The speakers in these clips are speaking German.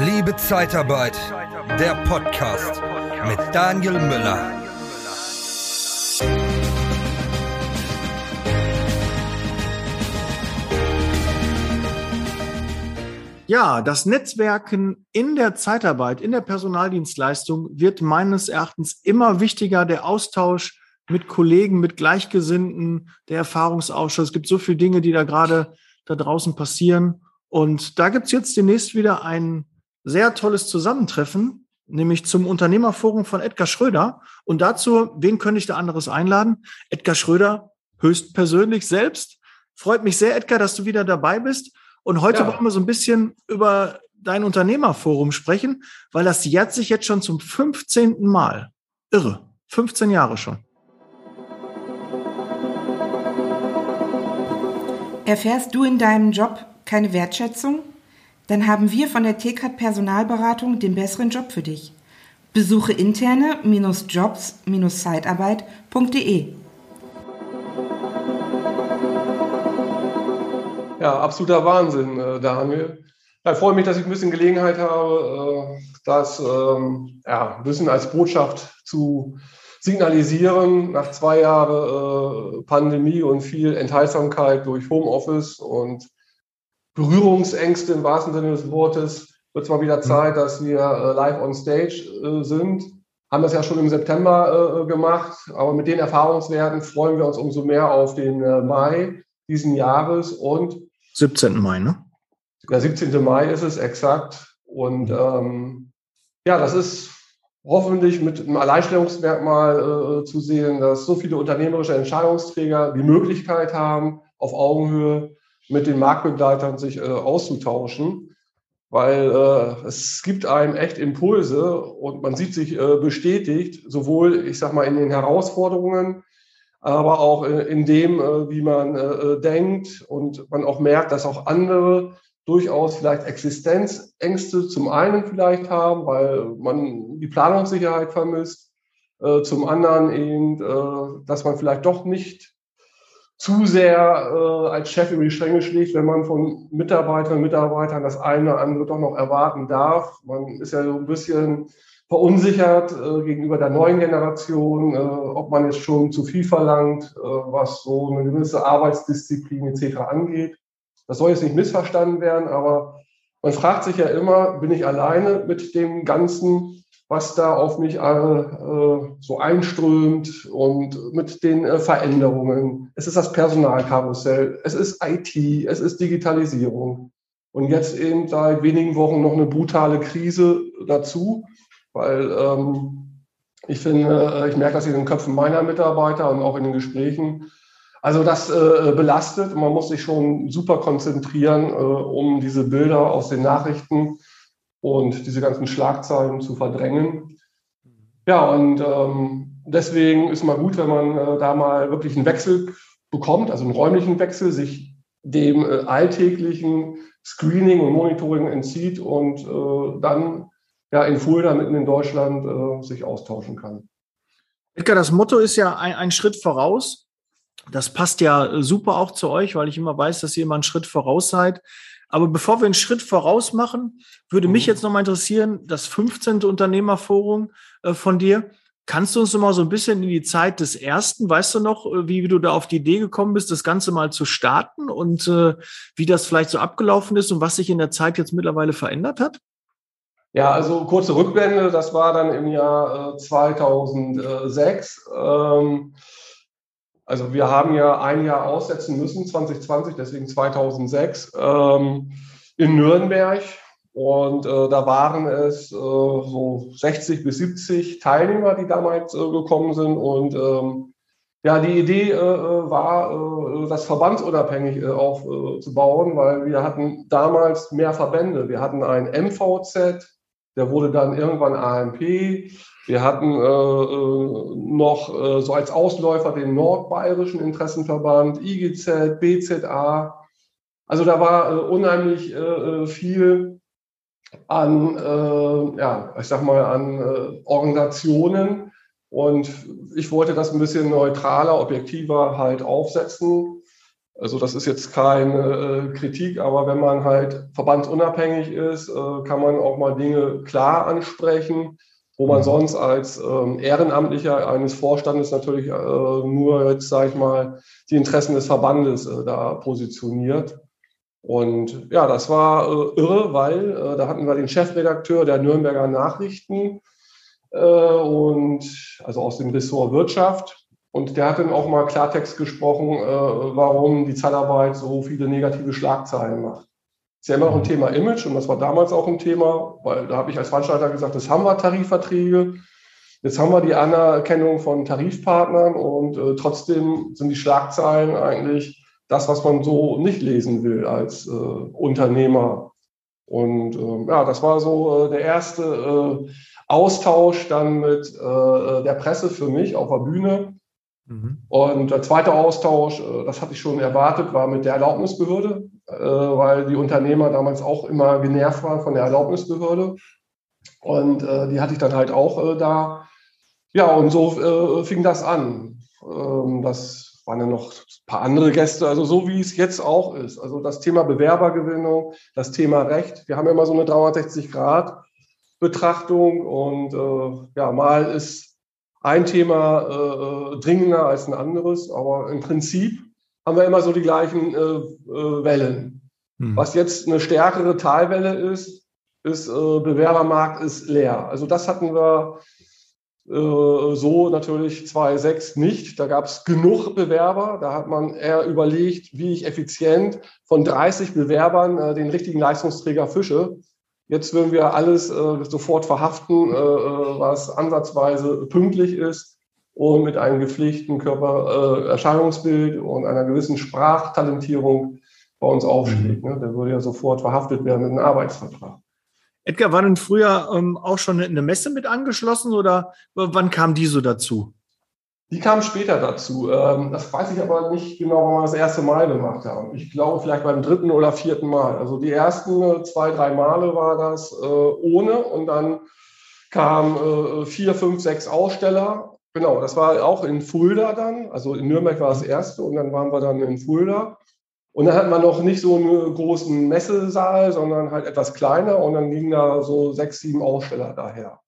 Liebe Zeitarbeit, der Podcast mit Daniel Müller. Ja, das Netzwerken in der Zeitarbeit, in der Personaldienstleistung wird meines Erachtens immer wichtiger. Der Austausch mit Kollegen, mit Gleichgesinnten, der Erfahrungsausschuss. Es gibt so viele Dinge, die da gerade da draußen passieren. Und da gibt's jetzt demnächst wieder ein sehr tolles Zusammentreffen, nämlich zum Unternehmerforum von Edgar Schröder. Und dazu, wen könnte ich da anderes einladen? Edgar Schröder höchstpersönlich selbst. Freut mich sehr, Edgar, dass du wieder dabei bist. Und heute ja. wollen wir so ein bisschen über dein Unternehmerforum sprechen, weil das jährt sich jetzt schon zum 15. Mal. Irre. 15 Jahre schon. Erfährst du in deinem Job keine Wertschätzung? Dann haben wir von der TCAT Personalberatung den besseren Job für dich. Besuche interne-jobs-zeitarbeit.de. Ja, absoluter Wahnsinn, äh, Daniel. Ich freue mich, dass ich ein bisschen Gelegenheit habe, äh, das ähm, ja, ein bisschen als Botschaft zu signalisieren. Nach zwei Jahren äh, Pandemie und viel Enthaltsamkeit durch Homeoffice und Berührungsängste im wahrsten Sinne des Wortes, wird mal wieder Zeit, dass wir äh, live on stage äh, sind. Haben das ja schon im September äh, gemacht, aber mit den Erfahrungswerten freuen wir uns umso mehr auf den äh, Mai diesen Jahres und 17. Mai, ne? Der 17. Mai ist es exakt. Und ähm, ja, das ist hoffentlich mit einem Alleinstellungsmerkmal äh, zu sehen, dass so viele unternehmerische Entscheidungsträger die Möglichkeit haben, auf Augenhöhe mit den Marktbegleitern sich äh, auszutauschen, weil äh, es gibt einem echt Impulse und man sieht sich äh, bestätigt, sowohl, ich sag mal, in den Herausforderungen, aber auch in, in dem, äh, wie man äh, äh, denkt und man auch merkt, dass auch andere durchaus vielleicht Existenzängste zum einen vielleicht haben, weil man die Planungssicherheit vermisst, äh, zum anderen eben, äh, dass man vielleicht doch nicht zu sehr äh, als Chef über die Stränge schlägt, wenn man von Mitarbeiterinnen und Mitarbeitern das eine oder andere doch noch erwarten darf. Man ist ja so ein bisschen verunsichert äh, gegenüber der neuen Generation, äh, ob man jetzt schon zu viel verlangt, äh, was so eine gewisse Arbeitsdisziplin etc. angeht. Das soll jetzt nicht missverstanden werden, aber man fragt sich ja immer, bin ich alleine mit dem Ganzen? Was da auf mich äh, so einströmt und mit den äh, Veränderungen. Es ist das Personalkarussell, es ist IT, es ist Digitalisierung. Und jetzt eben seit wenigen Wochen noch eine brutale Krise dazu, weil ähm, ich finde, äh, ich merke das in den Köpfen meiner Mitarbeiter und auch in den Gesprächen. Also das äh, belastet. Man muss sich schon super konzentrieren, äh, um diese Bilder aus den Nachrichten und diese ganzen Schlagzeilen zu verdrängen. Ja, und ähm, deswegen ist mal gut, wenn man äh, da mal wirklich einen Wechsel bekommt, also einen räumlichen Wechsel, sich dem äh, alltäglichen Screening und Monitoring entzieht und äh, dann ja in Fulda mitten in Deutschland äh, sich austauschen kann. Edgar, das Motto ist ja ein, ein Schritt voraus. Das passt ja super auch zu euch, weil ich immer weiß, dass ihr immer einen Schritt voraus seid. Aber bevor wir einen Schritt voraus machen, würde mhm. mich jetzt nochmal interessieren, das 15. Unternehmerforum äh, von dir. Kannst du uns noch mal so ein bisschen in die Zeit des ersten, weißt du noch, äh, wie, wie du da auf die Idee gekommen bist, das Ganze mal zu starten und äh, wie das vielleicht so abgelaufen ist und was sich in der Zeit jetzt mittlerweile verändert hat? Ja, also kurze Rückblende, das war dann im Jahr äh, 2006. Ähm, also wir haben ja ein Jahr aussetzen müssen, 2020, deswegen 2006, ähm, in Nürnberg. Und äh, da waren es äh, so 60 bis 70 Teilnehmer, die damals äh, gekommen sind. Und ähm, ja, die Idee äh, äh, war, äh, das verbandsunabhängig aufzubauen, weil wir hatten damals mehr Verbände. Wir hatten ein MVZ, der wurde dann irgendwann AMP. Wir hatten äh, äh, noch äh, so als Ausläufer den Nordbayerischen Interessenverband, IGZ, BZA. Also da war äh, unheimlich äh, äh, viel an, ja, ich sag mal, an Organisationen. Und ich wollte das ein bisschen neutraler, objektiver halt aufsetzen. Also das ist jetzt keine Kritik, aber wenn man halt verbandsunabhängig ist, kann man auch mal Dinge klar ansprechen, wo man mhm. sonst als ähm, Ehrenamtlicher eines Vorstandes natürlich äh, nur jetzt, sage ich mal, die Interessen des Verbandes äh, da positioniert. Und ja, das war äh, irre, weil äh, da hatten wir den Chefredakteur der Nürnberger Nachrichten und also aus dem Ressort Wirtschaft und der hat dann auch mal Klartext gesprochen, äh, warum die Zeitarbeit so viele negative Schlagzeilen macht. Das ist ja immer noch ein Thema Image und das war damals auch ein Thema, weil da habe ich als Veranstalter gesagt, das haben wir Tarifverträge, jetzt haben wir die Anerkennung von Tarifpartnern und äh, trotzdem sind die Schlagzeilen eigentlich das, was man so nicht lesen will als äh, Unternehmer. Und äh, ja, das war so äh, der erste äh, Austausch dann mit äh, der Presse für mich auf der Bühne Mhm. Und der zweite Austausch, äh, das hatte ich schon erwartet, war mit der Erlaubnisbehörde, weil die Unternehmer damals auch immer genervt waren von der Erlaubnisbehörde. Und äh, die hatte ich dann halt auch da. Ja, und so fing das an. Ähm, das waren dann noch ein paar andere Gäste, also so wie es jetzt auch ist. Also das Thema Bewerbergewinnung, das Thema Recht. Wir haben ja immer so eine 360-Grad-Betrachtung und ja, mal ist ein Thema äh, äh, dringender als ein anderes, aber im Prinzip haben wir immer so die gleichen äh, äh, Wellen. Mhm. Was jetzt eine stärkere Talwelle ist, ist äh, Bewerbermarkt ist leer. Also das hatten wir so natürlich 2.6 nicht. Da gab es genug Bewerber. Da hat man eher überlegt, wie ich effizient von 30 Bewerbern äh, den richtigen Leistungsträger fische. Jetzt würden wir alles äh, sofort verhaften, äh, was ansatzweise pünktlich ist und mit einem gepflegten Körpererscheinungsbild äh, und einer gewissen Sprachtalentierung bei uns aufschlägt. Ne? Der würde ja sofort verhaftet werden mit einem Arbeitsvertrag. Edgar, war denn früher ähm, auch schon eine Messe mit angeschlossen oder wann kam die so dazu? Die kam später dazu. Ähm, das weiß ich aber nicht genau, wann wir das erste Mal gemacht haben. Ich glaube vielleicht beim dritten oder vierten Mal. Also die ersten äh, zwei, drei Male war das äh, ohne und dann kamen äh, vier, fünf, sechs Aussteller. Genau, das war auch in Fulda dann. Also in Nürnberg war das erste und dann waren wir dann in Fulda. Und dann hat man noch nicht so einen großen Messesaal, sondern halt etwas kleiner und dann gingen da so sechs, sieben Aussteller daher.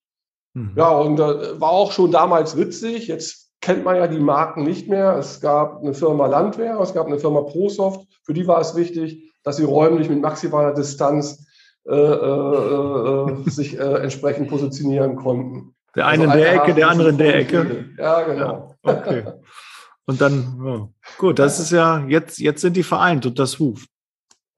Mhm. Ja, und äh, war auch schon damals witzig. Jetzt kennt man ja die Marken nicht mehr. Es gab eine Firma Landwehr, es gab eine Firma ProSoft. Für die war es wichtig, dass sie räumlich mit maximaler Distanz äh, äh, äh sich äh, entsprechend positionieren konnten. Der eine also in der Ecke, der andere in der Ecke. Ja, genau. Ja, okay. Und dann, ja. gut, das ist ja, jetzt, jetzt sind die vereint und das Huf.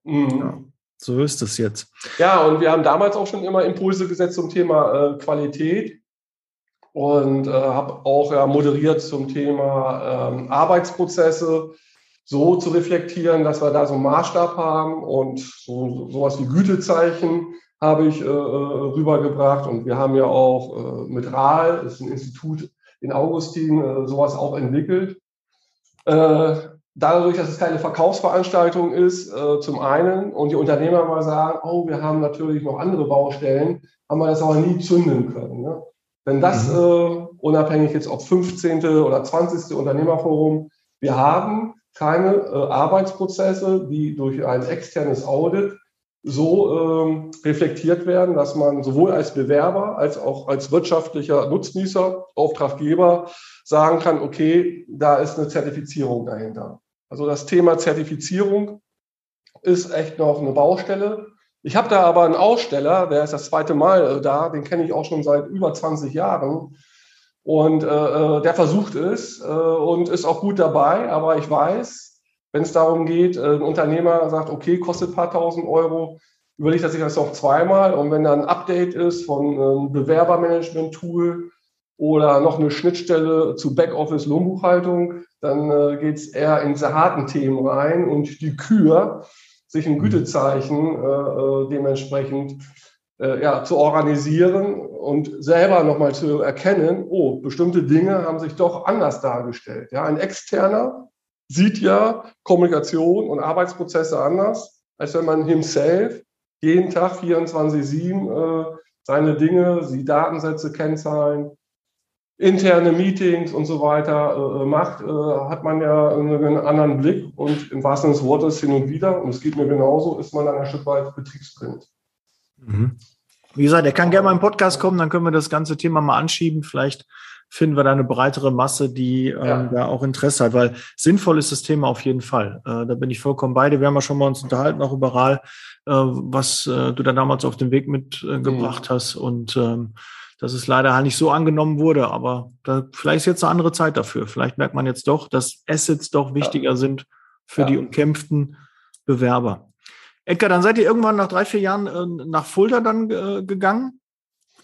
Mhm. Ja, so ist es jetzt. Ja, und wir haben damals auch schon immer Impulse gesetzt zum Thema äh, Qualität und äh, habe auch ja, moderiert zum Thema ähm, Arbeitsprozesse so zu reflektieren, dass wir da so einen Maßstab haben und so sowas wie Gütezeichen habe ich äh, äh, rübergebracht und wir haben ja auch äh, mit RAL, das ist ein Institut in Augustin, äh, sowas auch entwickelt. Äh, dadurch, dass es keine Verkaufsveranstaltung ist, äh, zum einen und die Unternehmer mal sagen, oh, wir haben natürlich noch andere Baustellen, haben wir das aber nie zünden können. Ne? Wenn das, mhm. unabhängig jetzt ob 15. oder 20. Unternehmerforum, wir haben keine Arbeitsprozesse, die durch ein externes Audit so ähm, reflektiert werden, dass man sowohl als Bewerber als auch als wirtschaftlicher Nutznießer, Auftraggeber sagen kann, okay, da ist eine Zertifizierung dahinter. Also das Thema Zertifizierung ist echt noch eine Baustelle. Ich habe da aber einen Aussteller, der ist das zweite Mal äh, da, den kenne ich auch schon seit über 20 Jahren. Und äh, äh, der versucht es äh, und ist auch gut dabei. Aber ich weiß, wenn es darum geht, äh, ein Unternehmer sagt, okay, kostet ein paar tausend Euro, überlegt er sich das noch zweimal. Und wenn da ein Update ist von einem Bewerbermanagement-Tool oder noch eine Schnittstelle zu Backoffice-Lohnbuchhaltung, dann äh, geht es eher in diese harten Themen rein und die Kür sich ein Gütezeichen äh, äh, dementsprechend äh, ja, zu organisieren und selber nochmal zu erkennen, oh, bestimmte Dinge haben sich doch anders dargestellt. Ja, ein externer sieht ja Kommunikation und Arbeitsprozesse anders, als wenn man himself jeden Tag 24-7 äh, seine Dinge, die Datensätze, Kennzahlen interne Meetings und so weiter äh, macht, äh, hat man ja einen anderen Blick und im wahrsten Sinne des Wortes hin und wieder, und es geht mir genauso, ist man dann ein Stück weit betriebsblind. Mhm. Wie gesagt, er kann gerne mal im Podcast kommen, dann können wir das ganze Thema mal anschieben. Vielleicht finden wir da eine breitere Masse, die ähm, ja. da auch Interesse hat, weil sinnvoll ist das Thema auf jeden Fall. Äh, da bin ich vollkommen beide. Wir haben ja schon mal uns unterhalten, auch überall, äh, was äh, du da damals auf den Weg mitgebracht mhm. hast und ähm, dass es leider halt nicht so angenommen wurde, aber da, vielleicht ist jetzt eine andere Zeit dafür. Vielleicht merkt man jetzt doch, dass Assets doch wichtiger ja. sind für ja. die umkämpften Bewerber. Edgar, dann seid ihr irgendwann nach drei, vier Jahren äh, nach Fulda dann äh, gegangen?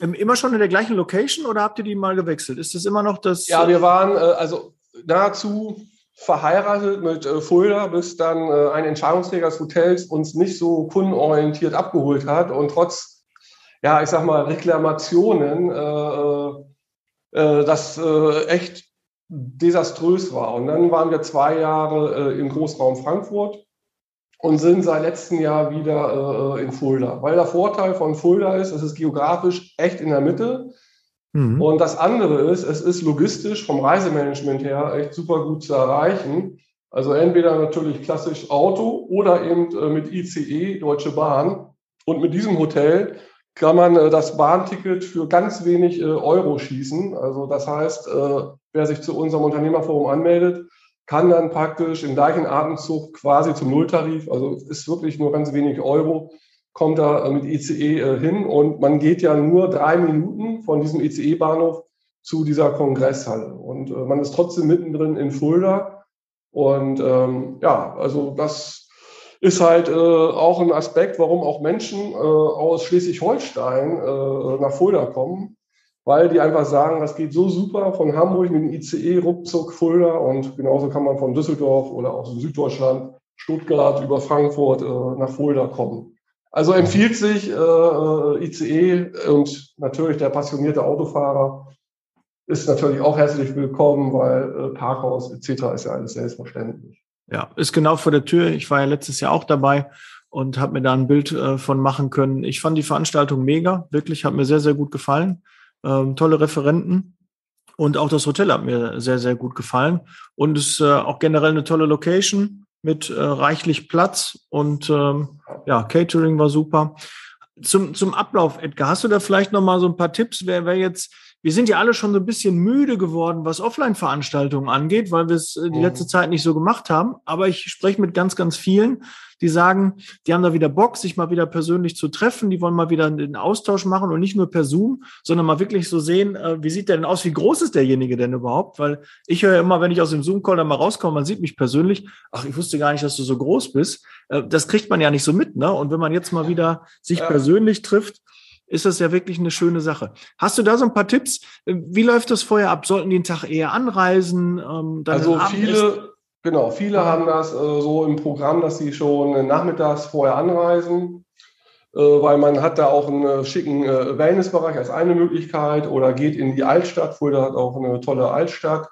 Immer schon in der gleichen Location oder habt ihr die mal gewechselt? Ist das immer noch das? Ja, wir waren äh, also nahezu verheiratet mit äh, Fulda, bis dann äh, ein Entscheidungsträger des Hotels uns nicht so kundenorientiert abgeholt hat und trotz ja, ich sag mal, Reklamationen, äh, äh, das äh, echt desaströs war. Und dann waren wir zwei Jahre äh, im Großraum Frankfurt und sind seit letztem Jahr wieder äh, in Fulda. Weil der Vorteil von Fulda ist, es ist geografisch echt in der Mitte. Mhm. Und das andere ist, es ist logistisch vom Reisemanagement her echt super gut zu erreichen. Also entweder natürlich klassisch Auto oder eben äh, mit ICE, Deutsche Bahn. Und mit diesem Hotel kann man äh, das Bahnticket für ganz wenig äh, Euro schießen. Also das heißt, äh, wer sich zu unserem Unternehmerforum anmeldet, kann dann praktisch im gleichen Atemzug quasi zum Nulltarif, also ist wirklich nur ganz wenig Euro, kommt da mit ICE hin. Und man geht ja nur drei Minuten von diesem ICE-Bahnhof zu dieser Kongresshalle. Und man ist trotzdem mittendrin in Fulda. Und ähm, ja, also das ist halt äh, auch ein Aspekt, warum auch Menschen äh, aus Schleswig-Holstein äh, nach Fulda kommen, weil die einfach sagen, das geht so super von Hamburg mit dem ICE ruckzuck Fulda und genauso kann man von Düsseldorf oder aus Süddeutschland, Stuttgart über Frankfurt äh, nach Fulda kommen. Also empfiehlt sich äh, äh ICE und natürlich der passionierte Autofahrer ist natürlich auch herzlich willkommen, weil äh, Parkhaus etc. ist ja alles selbstverständlich. Ja, ist genau vor der Tür. Ich war ja letztes Jahr auch dabei und habe mir da ein Bild äh, von machen können. Ich fand die Veranstaltung mega, wirklich, hat mir sehr, sehr gut gefallen. Ähm, tolle Referenten. Und auch das Hotel hat mir sehr, sehr gut gefallen. Und es ist äh, auch generell eine tolle Location mit äh, reichlich Platz und ähm, ja, Catering war super. Zum, zum Ablauf, Edgar, hast du da vielleicht noch mal so ein paar Tipps, wer, wer jetzt wir sind ja alle schon so ein bisschen müde geworden, was Offline-Veranstaltungen angeht, weil wir es äh, die letzte mhm. Zeit nicht so gemacht haben. Aber ich spreche mit ganz, ganz vielen, die sagen, die haben da wieder Bock, sich mal wieder persönlich zu treffen. Die wollen mal wieder einen Austausch machen und nicht nur per Zoom, sondern mal wirklich so sehen, äh, wie sieht der denn aus? Wie groß ist derjenige denn überhaupt? Weil ich höre ja immer, wenn ich aus dem Zoom-Call dann mal rauskomme, man sieht mich persönlich. Ach, ich wusste gar nicht, dass du so groß bist. Äh, das kriegt man ja nicht so mit, ne? Und wenn man jetzt mal wieder sich persönlich trifft, ist das ja wirklich eine schöne Sache. Hast du da so ein paar Tipps? Wie läuft das vorher ab? Sollten die einen Tag eher anreisen? Ähm, also viele, genau, viele haben das äh, so im Programm, dass sie schon nachmittags vorher anreisen, äh, weil man hat da auch einen schicken äh, Wellnessbereich als eine Möglichkeit oder geht in die Altstadt. Fulda hat auch eine tolle Altstadt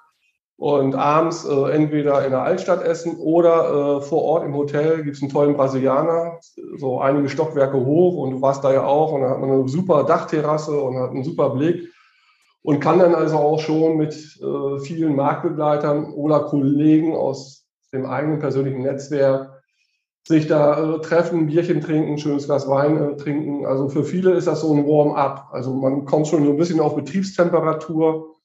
und abends äh, entweder in der Altstadt essen oder äh, vor Ort im Hotel gibt es einen tollen Brasilianer, so einige Stockwerke hoch und du warst da ja auch und da hat man eine super Dachterrasse und hat einen super Blick und kann dann also auch schon mit äh, vielen Marktbegleitern oder Kollegen aus dem eigenen persönlichen Netzwerk sich da äh, treffen, Bierchen trinken, schönes Glas Wein äh, trinken. Also für viele ist das so ein Warm-up. Also man kommt schon so ein bisschen auf Betriebstemperatur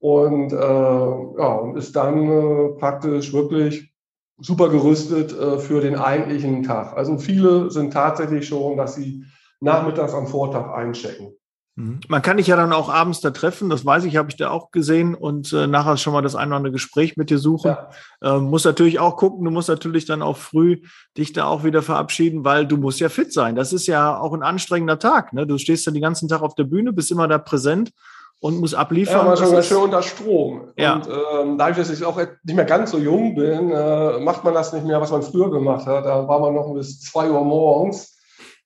und, äh, ja, und ist dann äh, praktisch wirklich super gerüstet äh, für den eigentlichen Tag. Also viele sind tatsächlich schon, dass sie nachmittags am Vortag einchecken. Mhm. Man kann dich ja dann auch abends da treffen, das weiß ich, habe ich da auch gesehen und äh, nachher schon mal das ein oder andere Gespräch mit dir suchen. Ja. Äh, muss natürlich auch gucken, du musst natürlich dann auch früh dich da auch wieder verabschieden, weil du musst ja fit sein. Das ist ja auch ein anstrengender Tag. Ne? Du stehst dann den ganzen Tag auf der Bühne, bist immer da präsent und muss abliefern. Ja, man schon ganz schön unter Strom. Ja. Und ähm, dadurch, dass ich auch nicht mehr ganz so jung bin, äh, macht man das nicht mehr, was man früher gemacht hat. Da war man noch bis zwei Uhr morgens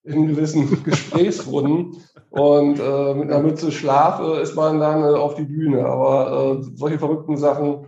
in gewissen Gesprächsrunden und äh, mit einer Mütze Schlaf äh, ist man dann äh, auf die Bühne. Aber äh, solche verrückten Sachen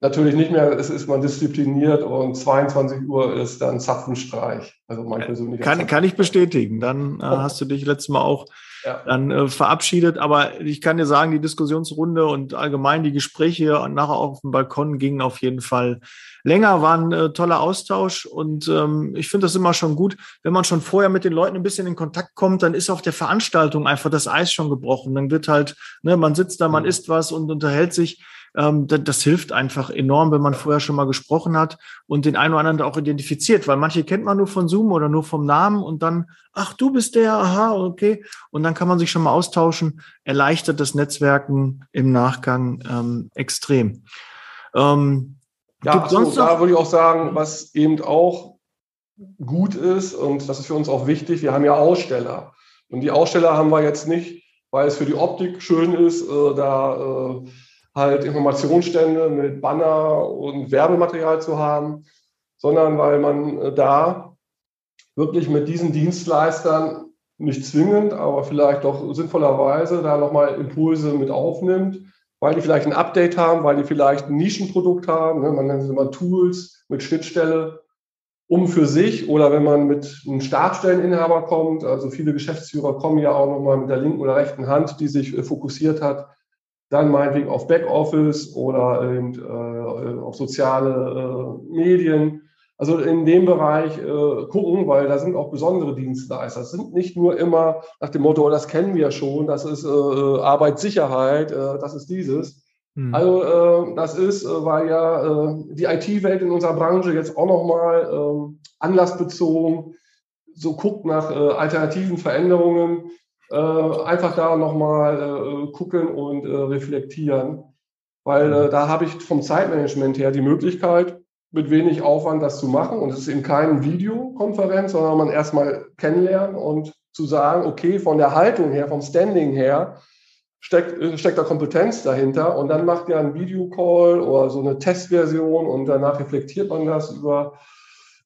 natürlich nicht mehr, es ist man diszipliniert und 22 Uhr ist dann Zapfenstreich. Also mein persönlicher kann, kann ich bestätigen. Dann äh, oh. hast du dich letztes Mal auch ja. dann äh, verabschiedet. Aber ich kann dir sagen, die Diskussionsrunde und allgemein die Gespräche und nachher auf dem Balkon gingen auf jeden Fall länger, war ein äh, toller Austausch. Und ähm, ich finde das immer schon gut, wenn man schon vorher mit den Leuten ein bisschen in Kontakt kommt, dann ist auf der Veranstaltung einfach das Eis schon gebrochen. Dann wird halt, ne, man sitzt da, man mhm. isst was und unterhält sich. Ähm, das, das, hilft einfach enorm, wenn man vorher schon mal gesprochen hat und den einen oder anderen auch identifiziert, weil manche kennt man nur von Zoom oder nur vom Namen und dann, ach, du bist der, aha, okay. Und dann kann man sich schon mal austauschen, erleichtert das Netzwerken im Nachgang ähm, extrem. Ähm, ja, so, da würde ich auch sagen, was eben auch gut ist und das ist für uns auch wichtig, wir haben ja Aussteller. Und die Aussteller haben wir jetzt nicht, weil es für die Optik schön ist, äh, da äh, halt Informationsstände mit Banner und Werbematerial zu haben, sondern weil man äh, da wirklich mit diesen Dienstleistern nicht zwingend, aber vielleicht doch sinnvollerweise da nochmal Impulse mit aufnimmt, weil die vielleicht ein Update haben, weil die vielleicht ein Nischenprodukt haben, ne? man nennt es immer Tools mit Schnittstelle, um für sich oder wenn man mit einem Startstelleninhaber kommt, also viele Geschäftsführer kommen ja auch nochmal mit der linken oder rechten Hand, die sich äh, fokussiert hat, dann meinetwegen auf Backoffice oder eben, äh, auf soziale äh, Medien. Also in dem Bereich äh, gucken, weil da sind auch besondere Dienstleister. Es sind nicht nur immer nach dem Motto, oh, das kennen wir schon, das ist äh, Arbeitssicherheit, äh, das ist dieses. Hm. Also äh, das ist, weil ja die IT-Welt in unserer Branche jetzt auch nochmal äh, anlassbezogen so guckt nach alternativen Veränderungen äh, einfach da nochmal äh, gucken und äh, reflektieren. Weil äh, da habe ich vom Zeitmanagement her die Möglichkeit, mit wenig Aufwand das zu machen. Und es ist eben keine Videokonferenz, sondern man erstmal kennenlernen und zu sagen, okay, von der Haltung her, vom Standing her, steckt, äh, steckt da Kompetenz dahinter. Und dann macht ja ein Videocall oder so eine Testversion und danach reflektiert man das über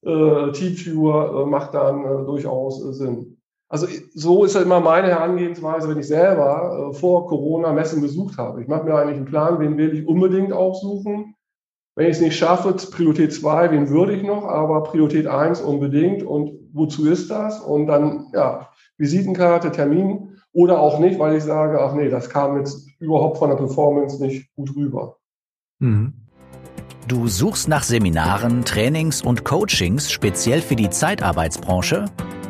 äh, Teamviewer, äh, macht dann äh, durchaus äh, Sinn. Also so ist ja immer meine Herangehensweise, wenn ich selber äh, vor Corona Messen besucht habe. Ich mache mir eigentlich einen Plan, wen will ich unbedingt aufsuchen. Wenn ich es nicht schaffe, Priorität 2, wen würde ich noch, aber Priorität 1 unbedingt und wozu ist das? Und dann, ja, Visitenkarte, Termin oder auch nicht, weil ich sage, ach nee, das kam jetzt überhaupt von der Performance nicht gut rüber. Mhm. Du suchst nach Seminaren, Trainings und Coachings speziell für die Zeitarbeitsbranche?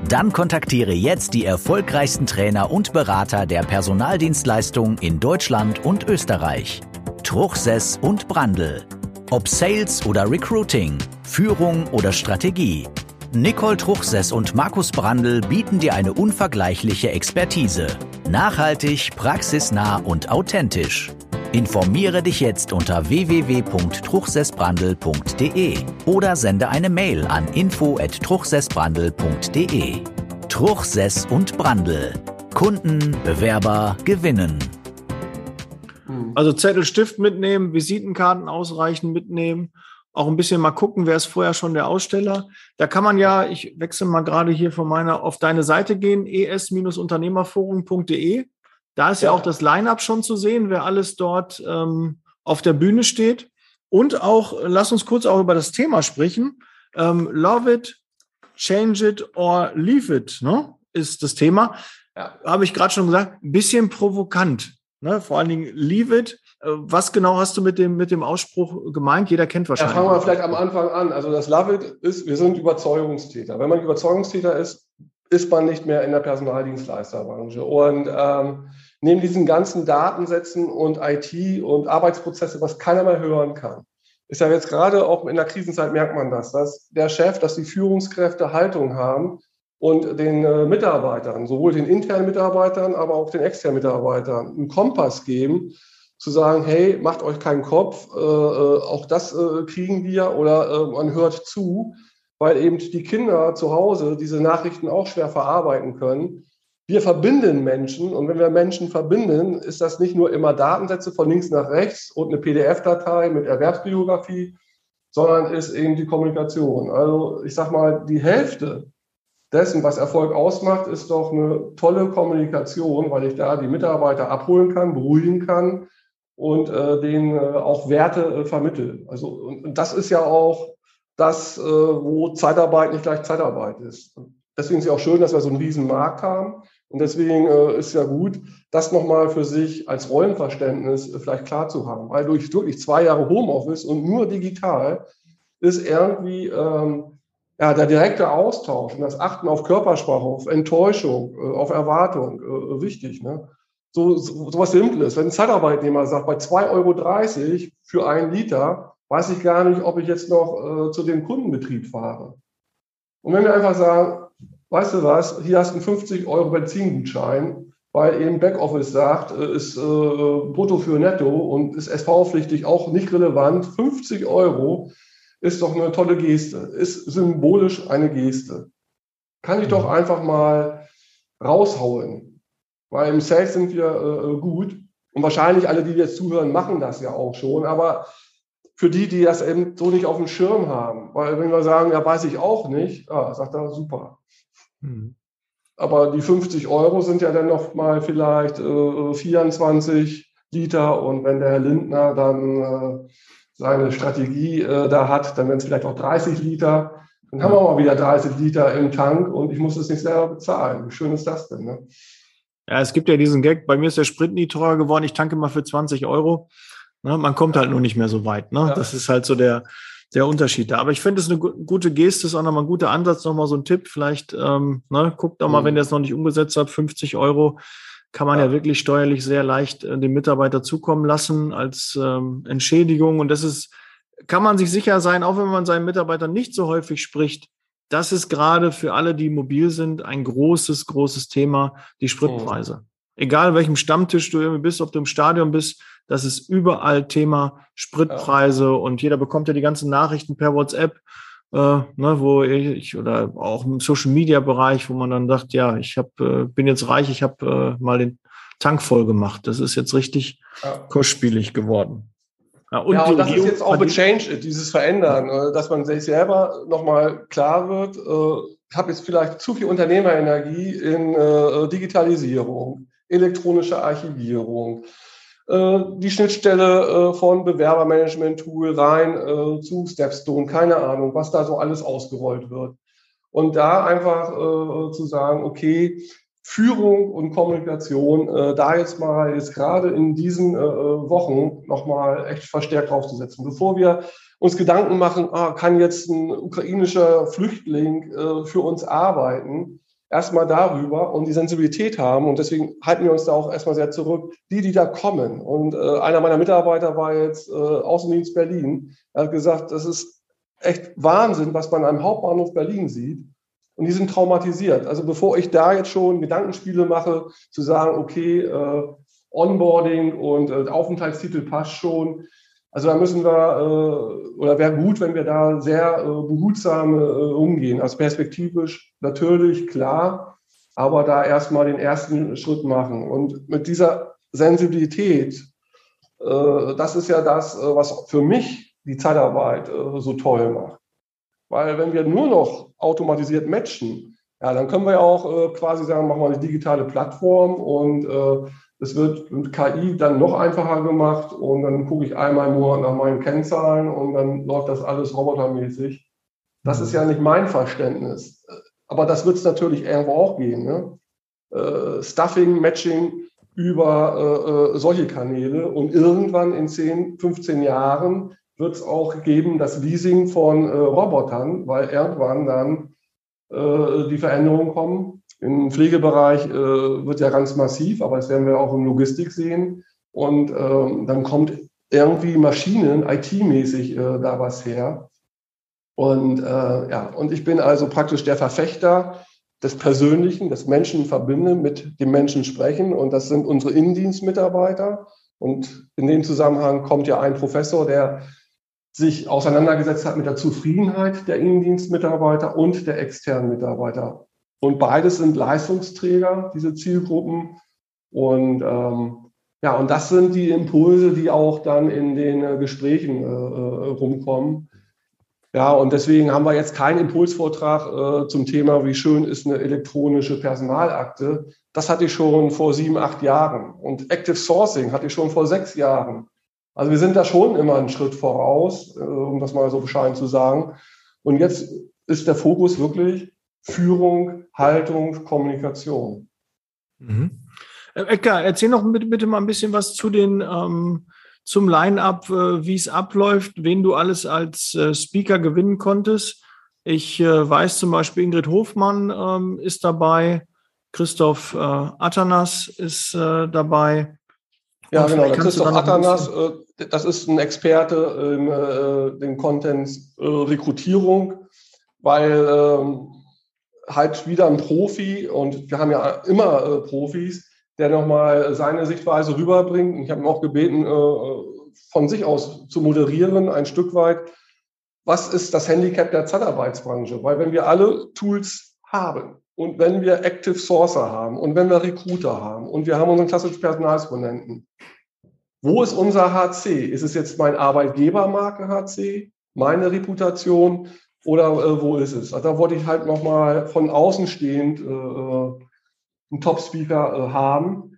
Dann kontaktiere jetzt die erfolgreichsten Trainer und Berater der Personaldienstleistung in Deutschland und Österreich. Truchsess und Brandl. Ob Sales oder Recruiting, Führung oder Strategie. Nicole Truchsess und Markus Brandl bieten dir eine unvergleichliche Expertise. Nachhaltig, praxisnah und authentisch. Informiere dich jetzt unter www.truchsessbrandel.de oder sende eine Mail an info@truchsessbrandel.de. Truchsess und Brandel. Kunden, Bewerber gewinnen. Also Zettel, Stift mitnehmen, Visitenkarten ausreichend mitnehmen, auch ein bisschen mal gucken, wer ist vorher schon der Aussteller. Da kann man ja, ich wechsle mal gerade hier von meiner auf deine Seite gehen, es-unternehmerforum.de. Da ist ja, ja auch das Line-up schon zu sehen, wer alles dort ähm, auf der Bühne steht. Und auch, lass uns kurz auch über das Thema sprechen. Ähm, love it, change it or leave it, ne? ist das Thema. Ja. Habe ich gerade schon gesagt, ein bisschen provokant. Ne? Vor allen Dingen leave it. Äh, was genau hast du mit dem, mit dem Ausspruch gemeint? Jeder kennt wahrscheinlich. Ja, fangen wir vielleicht am Anfang an. Also das Love it ist, wir sind Überzeugungstäter. Wenn man Überzeugungstäter ist, ist man nicht mehr in der Personaldienstleisterbranche. Und ähm, neben diesen ganzen Datensätzen und IT und Arbeitsprozesse, was keiner mehr hören kann, ist ja jetzt gerade auch in der Krisenzeit merkt man das, dass der Chef, dass die Führungskräfte Haltung haben und den äh, Mitarbeitern, sowohl den internen Mitarbeitern, aber auch den externen Mitarbeitern, einen Kompass geben, zu sagen, hey, macht euch keinen Kopf, äh, äh auch das äh, kriegen wir oder äh, man hört zu, weil eben die Kinder zu Hause diese Nachrichten auch schwer verarbeiten können wir verbinden Menschen und wenn wir Menschen verbinden, ist das nicht nur immer Datensätze von links nach rechts und eine PDF-Datei mit Erwerbsbiografie, sondern ist eben die Kommunikation. Also ich sage mal, die Hälfte dessen, was Erfolg ausmacht, ist doch eine tolle Kommunikation, weil ich da die Mitarbeiter abholen kann, beruhigen kann und äh, denen äh, auch Werte äh, vermittle. Also und, und, das ist ja auch das, äh, wo Zeitarbeit nicht gleich Zeitarbeit ist. Deswegen ist ja auch schön, dass wir so einen riesen Markt haben. Und deswegen äh, ist ja gut, das nochmal für sich als Rollenverständnis äh, vielleicht klar zu haben. Weil durch wirklich zwei Jahre Homeoffice und nur digital ist irgendwie ähm, ja, der direkte Austausch und das Achten auf Körpersprache, auf Enttäuschung, äh, auf Erwartung äh, wichtig. Ne? So, so, so was Simples. Wenn ein Zeitarbeitnehmer sagt, bei 2,30 Euro für einen Liter, weiß ich gar nicht, ob ich jetzt noch äh, zu dem Kundenbetrieb fahre. Und wenn wir einfach sagen, weißt du was, hier hast du einen 50 Euro Benzingutschein, weil eben Backoffice sagt, äh, ist äh, brutto für netto und ist SV-pflichtig auch nicht relevant. 50 Euro ist doch eine tolle Geste, ist symbolisch eine Geste. Kann ich doch mhm. einfach mal raushauen, weil im Sales sind wir äh, gut und wahrscheinlich alle, die jetzt zuhören, machen das ja auch schon, aber für die, die das eben so nicht auf dem Schirm haben, weil wenn wir sagen, ja, weiß ich auch nicht, ah, sagt er, super. Mhm. Aber die 50 Euro sind ja dann noch mal vielleicht äh, 24 Liter. Und wenn der Herr Lindner dann äh, seine Strategie äh, da hat, dann werden es vielleicht auch 30 Liter. Dann haben wir mal wieder 30 Liter im Tank und ich muss es nicht selber bezahlen. Wie schön ist das denn? Ne? Ja, es gibt ja diesen Gag, bei mir ist der Sprit nie teurer geworden, ich tanke mal für 20 Euro. Ne, man kommt halt nur nicht mehr so weit. Ne? Ja. Das ist halt so der, der Unterschied da. Aber ich finde es eine gute Geste, ist auch nochmal ein guter Ansatz, nochmal so ein Tipp. Vielleicht ähm, ne, guckt doch mal, mhm. wenn ihr es noch nicht umgesetzt habt, 50 Euro kann man ja, ja wirklich steuerlich sehr leicht äh, dem Mitarbeiter zukommen lassen als ähm, Entschädigung. Und das ist, kann man sich sicher sein, auch wenn man seinen Mitarbeitern nicht so häufig spricht, das ist gerade für alle, die mobil sind, ein großes, großes Thema, die Spritpreise. Mhm. Egal welchem Stammtisch du irgendwie bist, ob du im Stadion bist, das ist überall Thema Spritpreise ja. und jeder bekommt ja die ganzen Nachrichten per WhatsApp, äh, ne, wo ich oder auch im Social Media Bereich, wo man dann sagt, ja, ich hab, äh, bin jetzt reich, ich habe äh, mal den Tank voll gemacht. Das ist jetzt richtig ja. kostspielig geworden. Ja, und, ja, und das ist jetzt auch mit Change, dieses Verändern, äh, dass man sich selber nochmal klar wird, äh, ich habe jetzt vielleicht zu viel Unternehmerenergie in äh, Digitalisierung, elektronische Archivierung, die Schnittstelle äh, von Bewerbermanagement-Tool rein äh, zu Stepstone, keine Ahnung, was da so alles ausgerollt wird. Und da einfach zu sagen, okay, Führung und Kommunikation da jetzt mal jetzt gerade in diesen Wochen nochmal echt verstärkt draufzusetzen, bevor wir uns Gedanken machen, ah, kann jetzt ein ukrainischer Flüchtling für uns arbeiten, erstmal darüber und die Sensibilität haben. Und deswegen halten wir uns da auch erstmal sehr zurück, die, die da kommen. Und äh, einer meiner Mitarbeiter war jetzt äh, Außendienst Berlin. Er hat gesagt, das ist echt Wahnsinn, was man am Hauptbahnhof Berlin sieht. Und die sind traumatisiert. Also bevor ich da jetzt schon Gedankenspiele mache, zu sagen, okay, äh, Onboarding und äh, Aufenthaltstitel passt schon, also da müssen wir, äh, oder wäre gut, wenn wir da sehr äh, behutsam äh, umgehen. Also perspektivisch natürlich, klar, aber da erstmal den ersten Schritt machen. Und mit dieser Sensibilität, das ist ja das, was für mich die Zeitarbeit so toll macht. Weil wenn wir nur noch automatisiert matchen, ja, dann können wir ja auch quasi sagen, machen wir eine digitale Plattform und es wird mit KI dann noch einfacher gemacht und dann gucke ich einmal Monat nach meinen Kennzahlen und dann läuft das alles robotermäßig. Das ist ja nicht mein Verständnis. Aber das wird es natürlich irgendwo auch gehen. Ne? Äh, Stuffing, Matching über äh, äh solche Kanäle und irgendwann in 10, 15 Jahren wird es auch geben das Leasing von äh, Robotern, weil irgendwann dann die Veränderungen kommen im Pflegebereich äh, wird ja ganz massiv, aber das werden wir auch in Logistik sehen. Und ähm, dann kommt irgendwie Maschinen, IT-mäßig äh, da was her. Und äh, ja, und ich bin also praktisch der Verfechter des Persönlichen, des Menschen verbinden, mit dem Menschen sprechen. Und das sind unsere Innendienstmitarbeiter. Und in dem Zusammenhang kommt ja ein Professor, der sich auseinandergesetzt hat mit der Zufriedenheit der Innendienstmitarbeiter und der externen Mitarbeiter. Und beides sind Leistungsträger, diese Zielgruppen. Und ähm, ja, und das sind die Impulse, die auch dann in den äh, Gesprächen äh, äh rumkommen. Ja, und deswegen haben wir jetzt keinen Impulsvortrag äh, zum Thema, wie schön ist eine elektronische Personalakte. Das hatte ich schon vor sieben, acht Jahren. Und Active Sourcing hatte ich schon vor sechs Jahren. Also wir sind da schon immer einen Schritt voraus, äh, um das mal so bescheiden zu sagen. Und jetzt ist der Fokus wirklich Führung, Haltung, Kommunikation. Mhm. Äh, Ecker, erzähl noch bitte, bitte mal ein bisschen was zu den ähm, zum Line-up, äh, wie es abläuft, wen du alles als äh, Speaker gewinnen konntest. Ich äh, weiß zum Beispiel, Ingrid Hofmann ähm, ist dabei, Christoph äh, Atanas ist äh, dabei. Ja, Und genau, Christoph Atanas, das ist ein Experte in den Content Rekrutierung, weil ähm, halt wieder ein Profi und wir haben ja immer Profis, der nochmal seine Sichtweise rüberbringt. Ich habe ihn auch gebeten, äh, von sich aus zu moderieren, ein Stück weit. Was ist das Handicap der Zeitarbeitsbranche? Weil wenn wir alle Tools haben und wenn wir Active Sourcer haben und wenn wir Recruiter haben und wir haben unseren klassischen Personalsponenten, wo ist unser HC? Ist es jetzt mein Arbeitgebermarke HC, meine Reputation oder äh, wo ist es? Also da wollte ich halt nochmal von außen stehend äh, äh einen Top-Speaker äh, haben.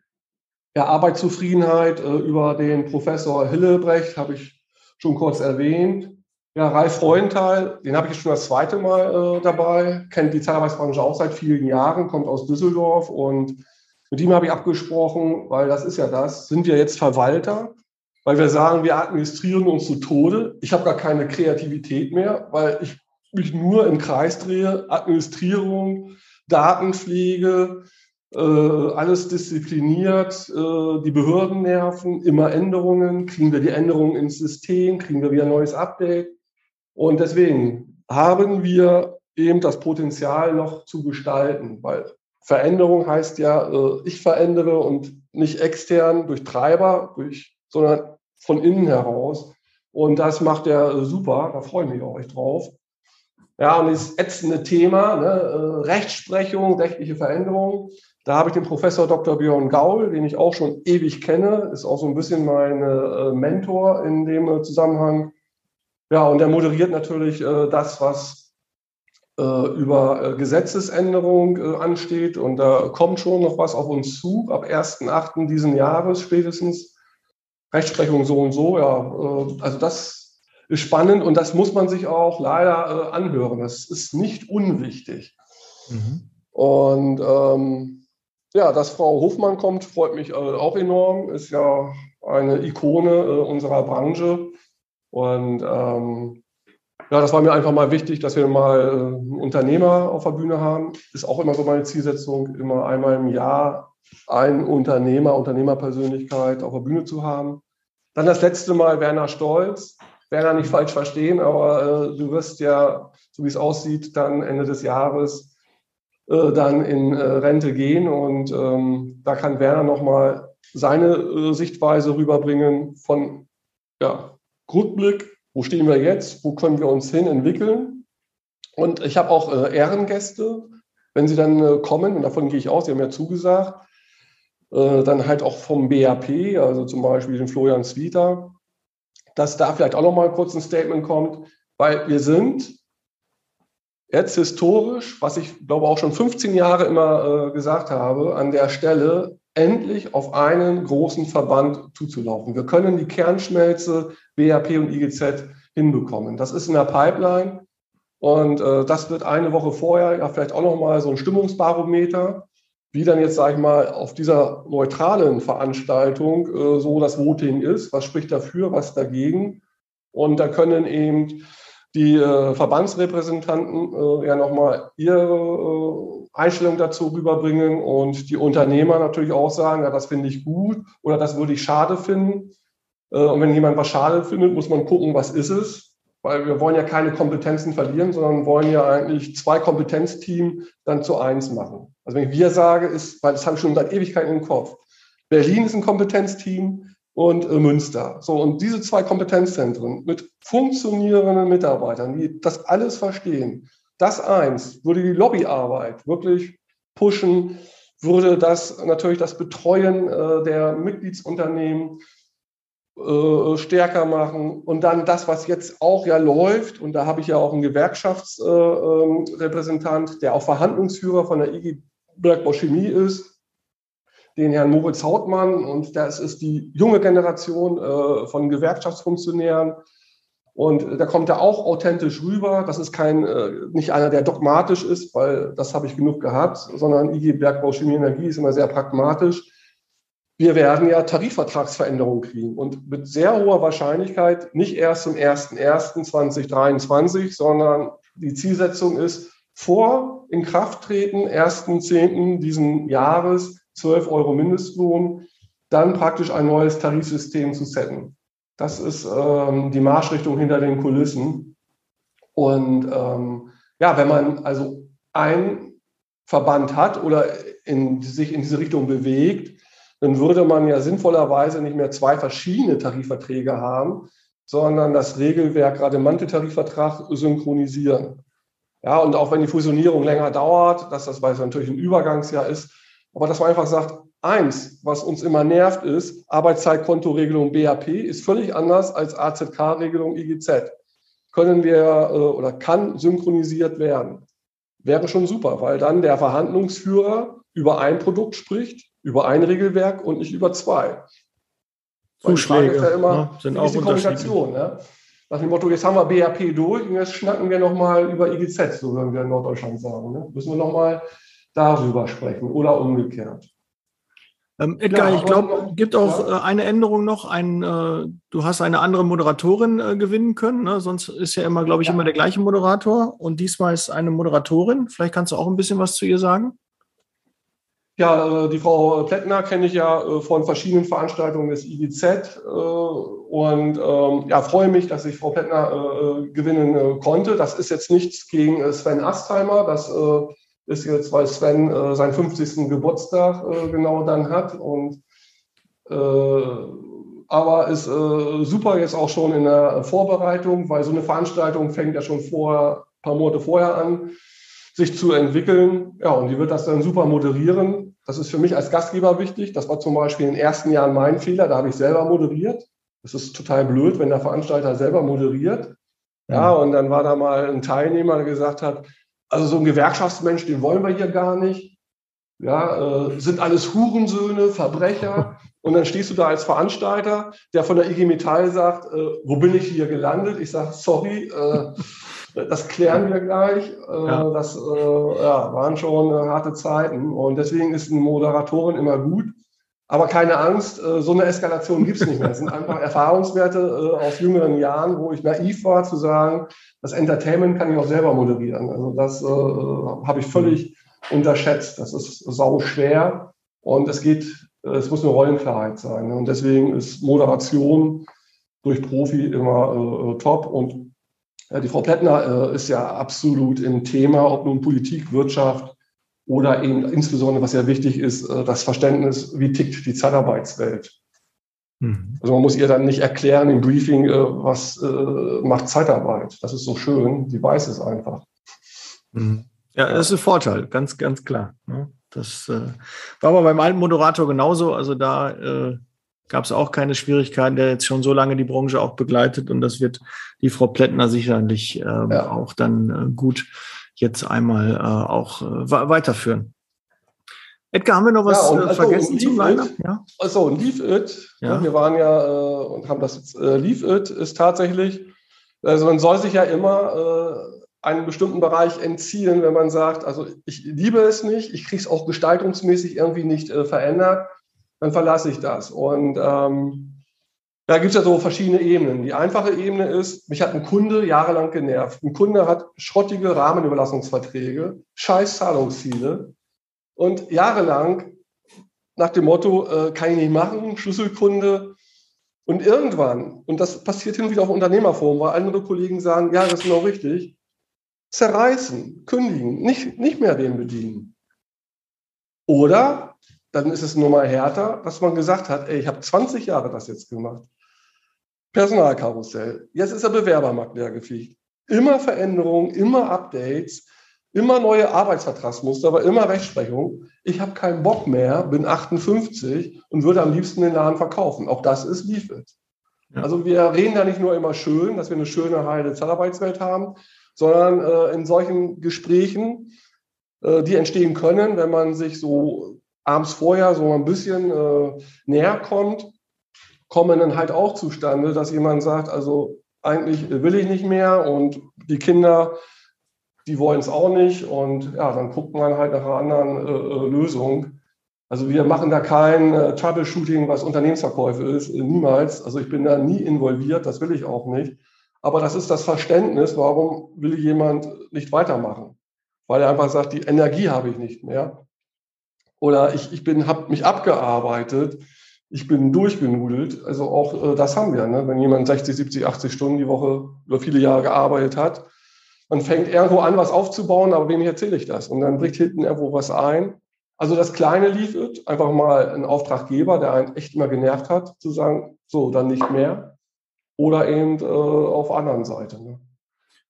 Ja, Arbeitszufriedenheit äh, über den Professor Hillebrecht habe ich schon kurz erwähnt. Ja, Ralf Freudenthal, den habe ich schon das zweite Mal äh, dabei, kennt die Zeitarbeitsbranche auch seit vielen Jahren, kommt aus Düsseldorf und mit ihm habe ich abgesprochen, weil das ist ja das, sind wir jetzt Verwalter, weil wir sagen, wir administrieren uns zu Tode. Ich habe gar keine Kreativität mehr, weil ich mich nur im Kreis drehe, Administrierung, Datenpflege, äh, alles diszipliniert, äh, die Behörden nerven, immer Änderungen, kriegen wir die Änderungen ins System, kriegen wir wieder ein neues Update. Und deswegen haben wir eben das Potenzial noch zu gestalten, weil Veränderung heißt ja, äh, ich verändere und nicht extern durch Treiber, durch, sondern von innen heraus. Und das macht er super, da freue ich mich auch echt drauf. Ja, und das ätzende Thema, ne, Rechtsprechung, rechtliche Veränderung. Da habe ich den Professor Dr. Björn Gaul, den ich auch schon ewig kenne, ist auch so ein bisschen mein äh, Mentor in dem äh, Zusammenhang. Ja, und er moderiert natürlich äh, das, was äh, über äh, Gesetzesänderung äh, ansteht. Und da kommt schon noch was auf uns zu, ab 1.8. diesen Jahres spätestens. Rechtsprechung so und so, ja. also das spannend und das muss man sich auch leider anhören. Das ist nicht unwichtig. Mhm. Und ähm, ja, dass Frau Hofmann kommt, freut mich äh, auch enorm. Ist ja eine Ikone äh, unserer Branche. Und ähm, ja, das war mir einfach mal wichtig, dass wir mal äh, einen Unternehmer auf der Bühne haben. Ist auch immer so meine Zielsetzung, immer einmal im Jahr einen Unternehmer, Unternehmerpersönlichkeit auf der Bühne zu haben. Dann das letzte Mal Werner Stolz. Werner nicht falsch verstehen, aber äh, du wirst ja, so wie es aussieht, dann Ende des Jahres äh, dann in äh, Rente gehen. Und ähm, da kann Werner nochmal seine äh, Sichtweise rüberbringen von ja, Rückblick, wo stehen wir jetzt, wo können wir uns hin entwickeln. Und ich habe auch äh, Ehrengäste, wenn sie dann äh, kommen, und davon gehe ich aus, sie haben ja zugesagt, dann halt auch vom BAP, also zum Beispiel den Florian Zwieter, dass da vielleicht auch nochmal kurz ein Statement kommt, weil wir sind jetzt historisch, was ich glaube auch schon 15 Jahre immer äh, gesagt habe, an der Stelle endlich auf einen großen Verband zuzulaufen. Wir können die Kernschmelze BAP und IGZ hinbekommen. Das ist in der Pipeline und äh, das wird eine Woche vorher ja vielleicht auch noch mal so ein Stimmungsbarometer, wie dann jetzt sage ich mal auf dieser neutralen Veranstaltung äh, so das Voting ist. Was spricht dafür, was dagegen? Und da können eben die äh, Verbandsrepräsentanten äh, ja nochmal ihre äh, Einstellung dazu rüberbringen und die Unternehmer natürlich auch sagen, ja, das finde ich gut oder das würde ich schade finden. Äh, und wenn jemand was schade findet, muss man gucken, was ist es. Weil wir wollen ja keine Kompetenzen verlieren, sondern wollen ja eigentlich zwei Kompetenzteams dann zu eins machen. Also wenn ich wir sage, ist, weil das habe ich schon seit Ewigkeiten im Kopf. Berlin ist ein Kompetenzteam, und äh, Münster. So, und diese zwei Kompetenzzentren mit funktionierenden Mitarbeitern, die das alles verstehen, das eins würde die Lobbyarbeit wirklich pushen, würde das natürlich das Betreuen äh, der Mitgliedsunternehmen äh, stärker machen und dann das, was jetzt auch ja läuft, und da habe ich ja auch einen Gewerkschaftsrepräsentant, äh, ähm, der auch Verhandlungsführer von der IG Bergbau Chemie ist, den Herrn Moritz Hautmann, und das ist die junge Generation äh, von Gewerkschaftsfunktionären. Und da kommt er auch authentisch rüber. Das ist kein, äh, nicht einer, der dogmatisch ist, weil das habe ich genug gehabt, sondern IG Bergbau Chemie Energie ist immer sehr pragmatisch wir werden ja Tarifvertragsveränderungen kriegen und mit sehr hoher Wahrscheinlichkeit nicht erst zum 01.01.2023, sondern die Zielsetzung ist, vor Inkrafttreten 1.10. diesen Jahres 12 Euro Mindestlohn, dann praktisch ein neues Tarifsystem zu setzen. Das ist ähm, die Marschrichtung hinter den Kulissen. Und ähm, ja, wenn man also ein Verband hat oder in, sich in diese Richtung bewegt, dann würde man ja sinnvollerweise nicht mehr zwei verschiedene Tarifverträge haben, sondern das Regelwerk gerade im Manteltarifvertrag synchronisieren. Ja, und auch wenn die Fusionierung länger dauert, dass das weil es natürlich ein Übergangsjahr ist, aber dass man einfach sagt, eins, was uns immer nervt, ist, Arbeitszeitkontoregelung BAP ist völlig anders als AZK-Regelung IGZ. Können wir äh, oder kann synchronisiert werden. Wäre schon super, weil dann der Verhandlungsführer über ein Produkt spricht über ein Regelwerk und nicht über zwei. Zuschläge ja immer, ne, sind auch die Kommunikation. Ne? Nach dem Motto, jetzt haben wir BAP durch und jetzt schnacken wir nochmal über IGZ, so würden wir in Norddeutschland sagen. Ne? Müssen wir nochmal darüber sprechen oder umgekehrt. Ähm, Edgar, ja, ich glaube, gibt auch ja. Äh, eine Änderung noch. Ein, äh, du hast eine andere Moderatorin äh, gewinnen können. Ne? Sonst ist ja immer, glaube ich, ja. immer der gleiche Moderator. Und diesmal ist eine Moderatorin. Vielleicht kannst du auch ein bisschen was zu ihr sagen. Ja, äh, die Frau Plättner kenne ich ja äh, von verschiedenen Veranstaltungen des IGZ äh, und ähm, ja, freue mich, dass ich Frau Plättner gewinnen konnte. Das ist jetzt nichts gegen Sven Astheimer. Das ist jetzt, weil Sven seinen 50. Geburtstag genau dann hat und aber ist super jetzt auch schon in der Vorbereitung, weil so eine Veranstaltung fängt ja schon vor, ein paar Monate vorher an sich zu entwickeln. Ja, und die wird das dann super moderieren. Das ist für mich als Gastgeber wichtig. Das war zum Beispiel in den ersten Jahren mein Fehler. Da habe ich selber moderiert. Das ist total blöd, wenn der Veranstalter selber moderiert. Ja, mhm. und dann war da mal ein Teilnehmer, der gesagt hat, also so ein Gewerkschaftsmensch, den wollen wir hier gar nicht. Ja, äh, sind alles Hurensöhne, Verbrecher. Und dann stehst du da als Veranstalter, der von der IG Metall sagt, äh, wo bin ich hier gelandet? Ich sage, sorry, äh, das klären wir gleich. Äh, ja. Das äh, ja, waren schon äh, harte Zeiten. Und deswegen ist eine Moderatorin immer gut. Aber keine Angst, so eine Eskalation gibt es nicht mehr. Es sind einfach Erfahrungswerte aus jüngeren Jahren, wo ich naiv war zu sagen, das Entertainment kann ich auch selber moderieren. Also das äh, habe ich völlig unterschätzt. Das ist sau schwer und es geht, es muss eine Rollenklarheit sein. Und deswegen ist Moderation durch Profi immer äh, top. Und die Frau Plättner äh, ist ja absolut im Thema, ob nun Politik, Wirtschaft oder eben insbesondere, was ja wichtig ist, äh, das Verständnis, wie tickt die Zeitarbeitswelt. Mhm. Also man muss ihr dann nicht erklären im Briefing, äh, was macht Zeitarbeit. Das ist so schön, die weiß es einfach. Mhm. Ja, das ist ein Vorteil, ganz, ganz klar. Ne? Das war aber beim alten Moderator genauso. Also da gab es auch keine Schwierigkeiten, der jetzt schon so lange die Branche auch begleitet und das wird die Frau Plättner sicherlich ähm, ja. auch dann äh, gut jetzt einmal äh, auch äh, weiterführen. Edgar, haben wir noch was ja, und, äh, also, vergessen zum Line ja? Also, Leave It, ja. wir waren ja äh, und haben das jetzt, äh, Leave It ist tatsächlich, also man soll sich ja immer einen bestimmten Bereich entziehen, wenn man sagt, also ich liebe es nicht, ich kriege es auch gestaltungsmäßig irgendwie nicht verändert dann verlasse ich das. Und ähm, da gibt es ja so verschiedene Ebenen. Die einfache Ebene ist, mich hat ein Kunde jahrelang genervt. Ein Kunde hat schrottige Rahmenüberlassungsverträge, scheiß Zahlungsziele und jahrelang nach dem Motto, äh, kann ich nicht machen, Schlüsselkunde. Und irgendwann, und das passiert hin und wieder auf Unternehmerforum, weil andere Kollegen sagen, ja, das ist genau richtig, zerreißen, kündigen, nicht, nicht mehr den bedienen. Oder dann ist es nur mal härter, dass man gesagt hat, ey, ich habe 20 Jahre das jetzt gemacht. Personalkarussell. Jetzt ist der Bewerbermarkt leer gefliegt. Immer Veränderungen, immer Updates, immer neue Arbeitsvertragsmuster, aber immer Rechtsprechung. Ich habe keinen Bock mehr, bin 58 und würde am liebsten den Laden verkaufen. Auch das ist Liefit. Ja. Also wir reden da nicht nur immer schön, dass wir eine schöne, heile Zeitarbeitswelt haben, sondern äh, in solchen Gesprächen, äh, die entstehen können, wenn man sich so abends vorher so ein bisschen äh, näher kommt, kommen dann halt auch zustande, dass jemand sagt, also eigentlich will ich nicht mehr und die Kinder, die wollen es auch nicht und ja, dann guckt man halt nach einer anderen äh, äh Lösung. Also wir machen da kein äh, Troubleshooting, was Unternehmensverkäufe ist, äh, niemals. Also ich bin da nie involviert, das will ich auch nicht. Aber das ist das Verständnis, warum will jemand nicht weitermachen? Weil er einfach sagt, die Energie habe ich nicht mehr. Oder ich, ich bin, habe mich abgearbeitet, ich bin durchgenudelt. Also auch äh, das haben wir. Ne? Wenn jemand 60, 70, 80 Stunden die Woche über viele Jahre gearbeitet hat, man fängt irgendwo an, was aufzubauen, aber wem erzähle ich das? Und dann bricht hinten irgendwo was ein also das Kleine liefert, einfach mal ein Auftraggeber, der einen echt mal genervt hat, zu sagen, so, dann nicht mehr. Oder eben äh, auf anderen Seite. Ne?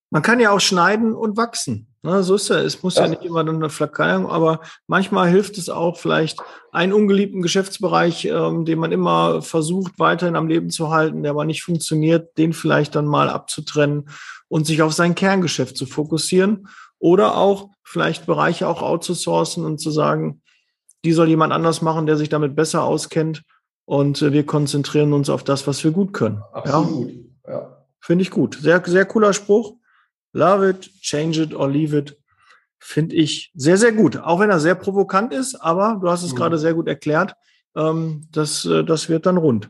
Man kann ja auch schneiden und wachsen. Ne, so ist ja. Es muss ja, ja nicht immer eine Flackerung, aber manchmal hilft es auch vielleicht einen ungeliebten Geschäftsbereich, ähm, den man immer versucht weiterhin am Leben zu halten, der aber nicht funktioniert, den vielleicht dann mal abzutrennen und sich auf sein Kerngeschäft zu fokussieren oder auch vielleicht Bereiche auch outzusourcen und zu sagen, die soll jemand anders machen, der sich damit besser auskennt. Und äh, wir konzentrieren uns auf das, was wir gut können. Absolut. Ja. ja. Finde ich gut. Sehr, sehr cooler Spruch. Love it, change it or leave it. Finde ich sehr, sehr gut. Auch wenn er sehr provokant ist, aber du hast es mhm. gerade sehr gut erklärt. Ähm, das, äh, das wird dann rund.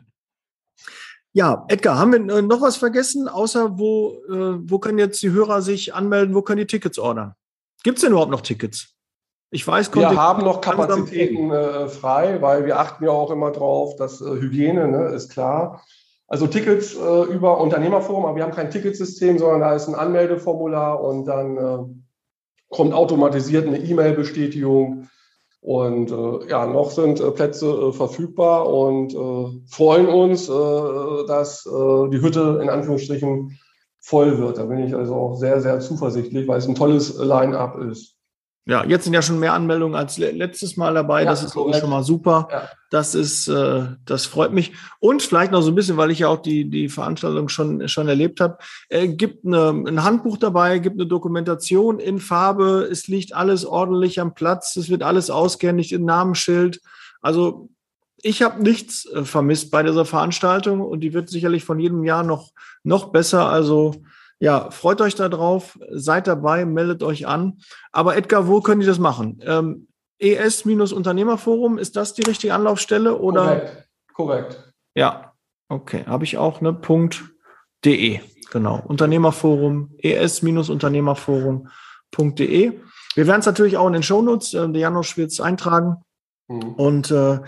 Ja, Edgar, haben wir äh, noch was vergessen, außer wo, äh, wo können jetzt die Hörer sich anmelden, wo können die Tickets ordern? Gibt es denn überhaupt noch Tickets? Ich weiß, wir haben noch Kapazitäten äh, frei, weil wir achten ja auch immer drauf, dass äh, Hygiene ne, ist klar. Also Tickets äh, über Unternehmerforum, aber wir haben kein Ticketsystem, sondern da ist ein Anmeldeformular und dann äh, kommt automatisiert eine E-Mail-Bestätigung. Und äh, ja, noch sind äh, Plätze verfügbar und freuen uns, dass die Hütte in Anführungsstrichen voll wird. Da bin ich also auch sehr, sehr zuversichtlich, weil es ein tolles Line-up ist. Ja, jetzt sind ja schon mehr Anmeldungen als letztes Mal dabei. Ja, das ist auch schon mal super. Ja. Das ist, äh, das freut mich. Und vielleicht noch so ein bisschen, weil ich ja auch die, die Veranstaltung schon, schon erlebt habe. Äh, gibt eine, ein Handbuch dabei, gibt eine Dokumentation in Farbe. Es liegt alles ordentlich am Platz. Es wird alles ausgehändigt in Namensschild. Also ich habe nichts äh, vermisst bei dieser Veranstaltung und die wird sicherlich von jedem Jahr noch, noch besser. Also ja, freut euch darauf, seid dabei, meldet euch an. Aber Edgar, wo können die das machen? Ähm, ES-Unternehmerforum, ist das die richtige Anlaufstelle? Oder? Korrekt. Korrekt. Ja, okay. Habe ich auch, ne? Punkt .de, genau. Unternehmerforum, es-unternehmerforum.de. Wir werden es natürlich auch in den Shownotes, äh, der Janosch wird es eintragen. Mhm. Und äh,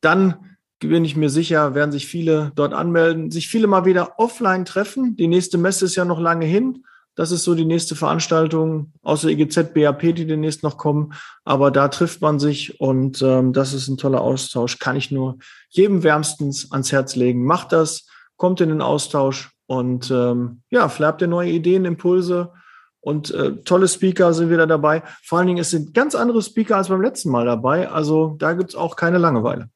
dann bin ich mir sicher, werden sich viele dort anmelden, sich viele mal wieder offline treffen. Die nächste Messe ist ja noch lange hin. Das ist so die nächste Veranstaltung, außer EGZ, BAP, die demnächst noch kommen. Aber da trifft man sich und ähm, das ist ein toller Austausch. Kann ich nur jedem wärmstens ans Herz legen. Macht das, kommt in den Austausch und ähm, ja, vielleicht habt ihr neue Ideen, Impulse und äh, tolle Speaker sind wieder dabei. Vor allen Dingen, es sind ganz andere Speaker als beim letzten Mal dabei. Also da gibt's auch keine Langeweile.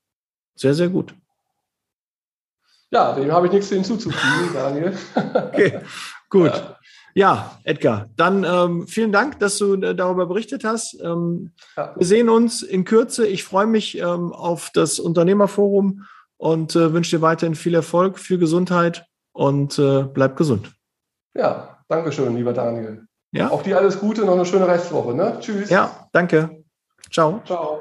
Sehr, sehr gut. Ja, dem habe ich nichts hinzuzufügen, Daniel. okay, gut. Ja. Ja, Edgar, dann ähm, vielen Dank, dass du äh, darüber berichtet hast. Ähm, ja. Wir sehen uns in Kürze. Ich freue mich ähm, auf das Unternehmerforum und äh, wünsche dir weiterhin viel Erfolg, viel Gesundheit und äh, bleib gesund. Ja, danke schön, lieber Daniel. Ja. Auch dir alles Gute, noch eine schöne Restwoche. Ne? Tschüss. Ja, danke. Ciao. Ciao.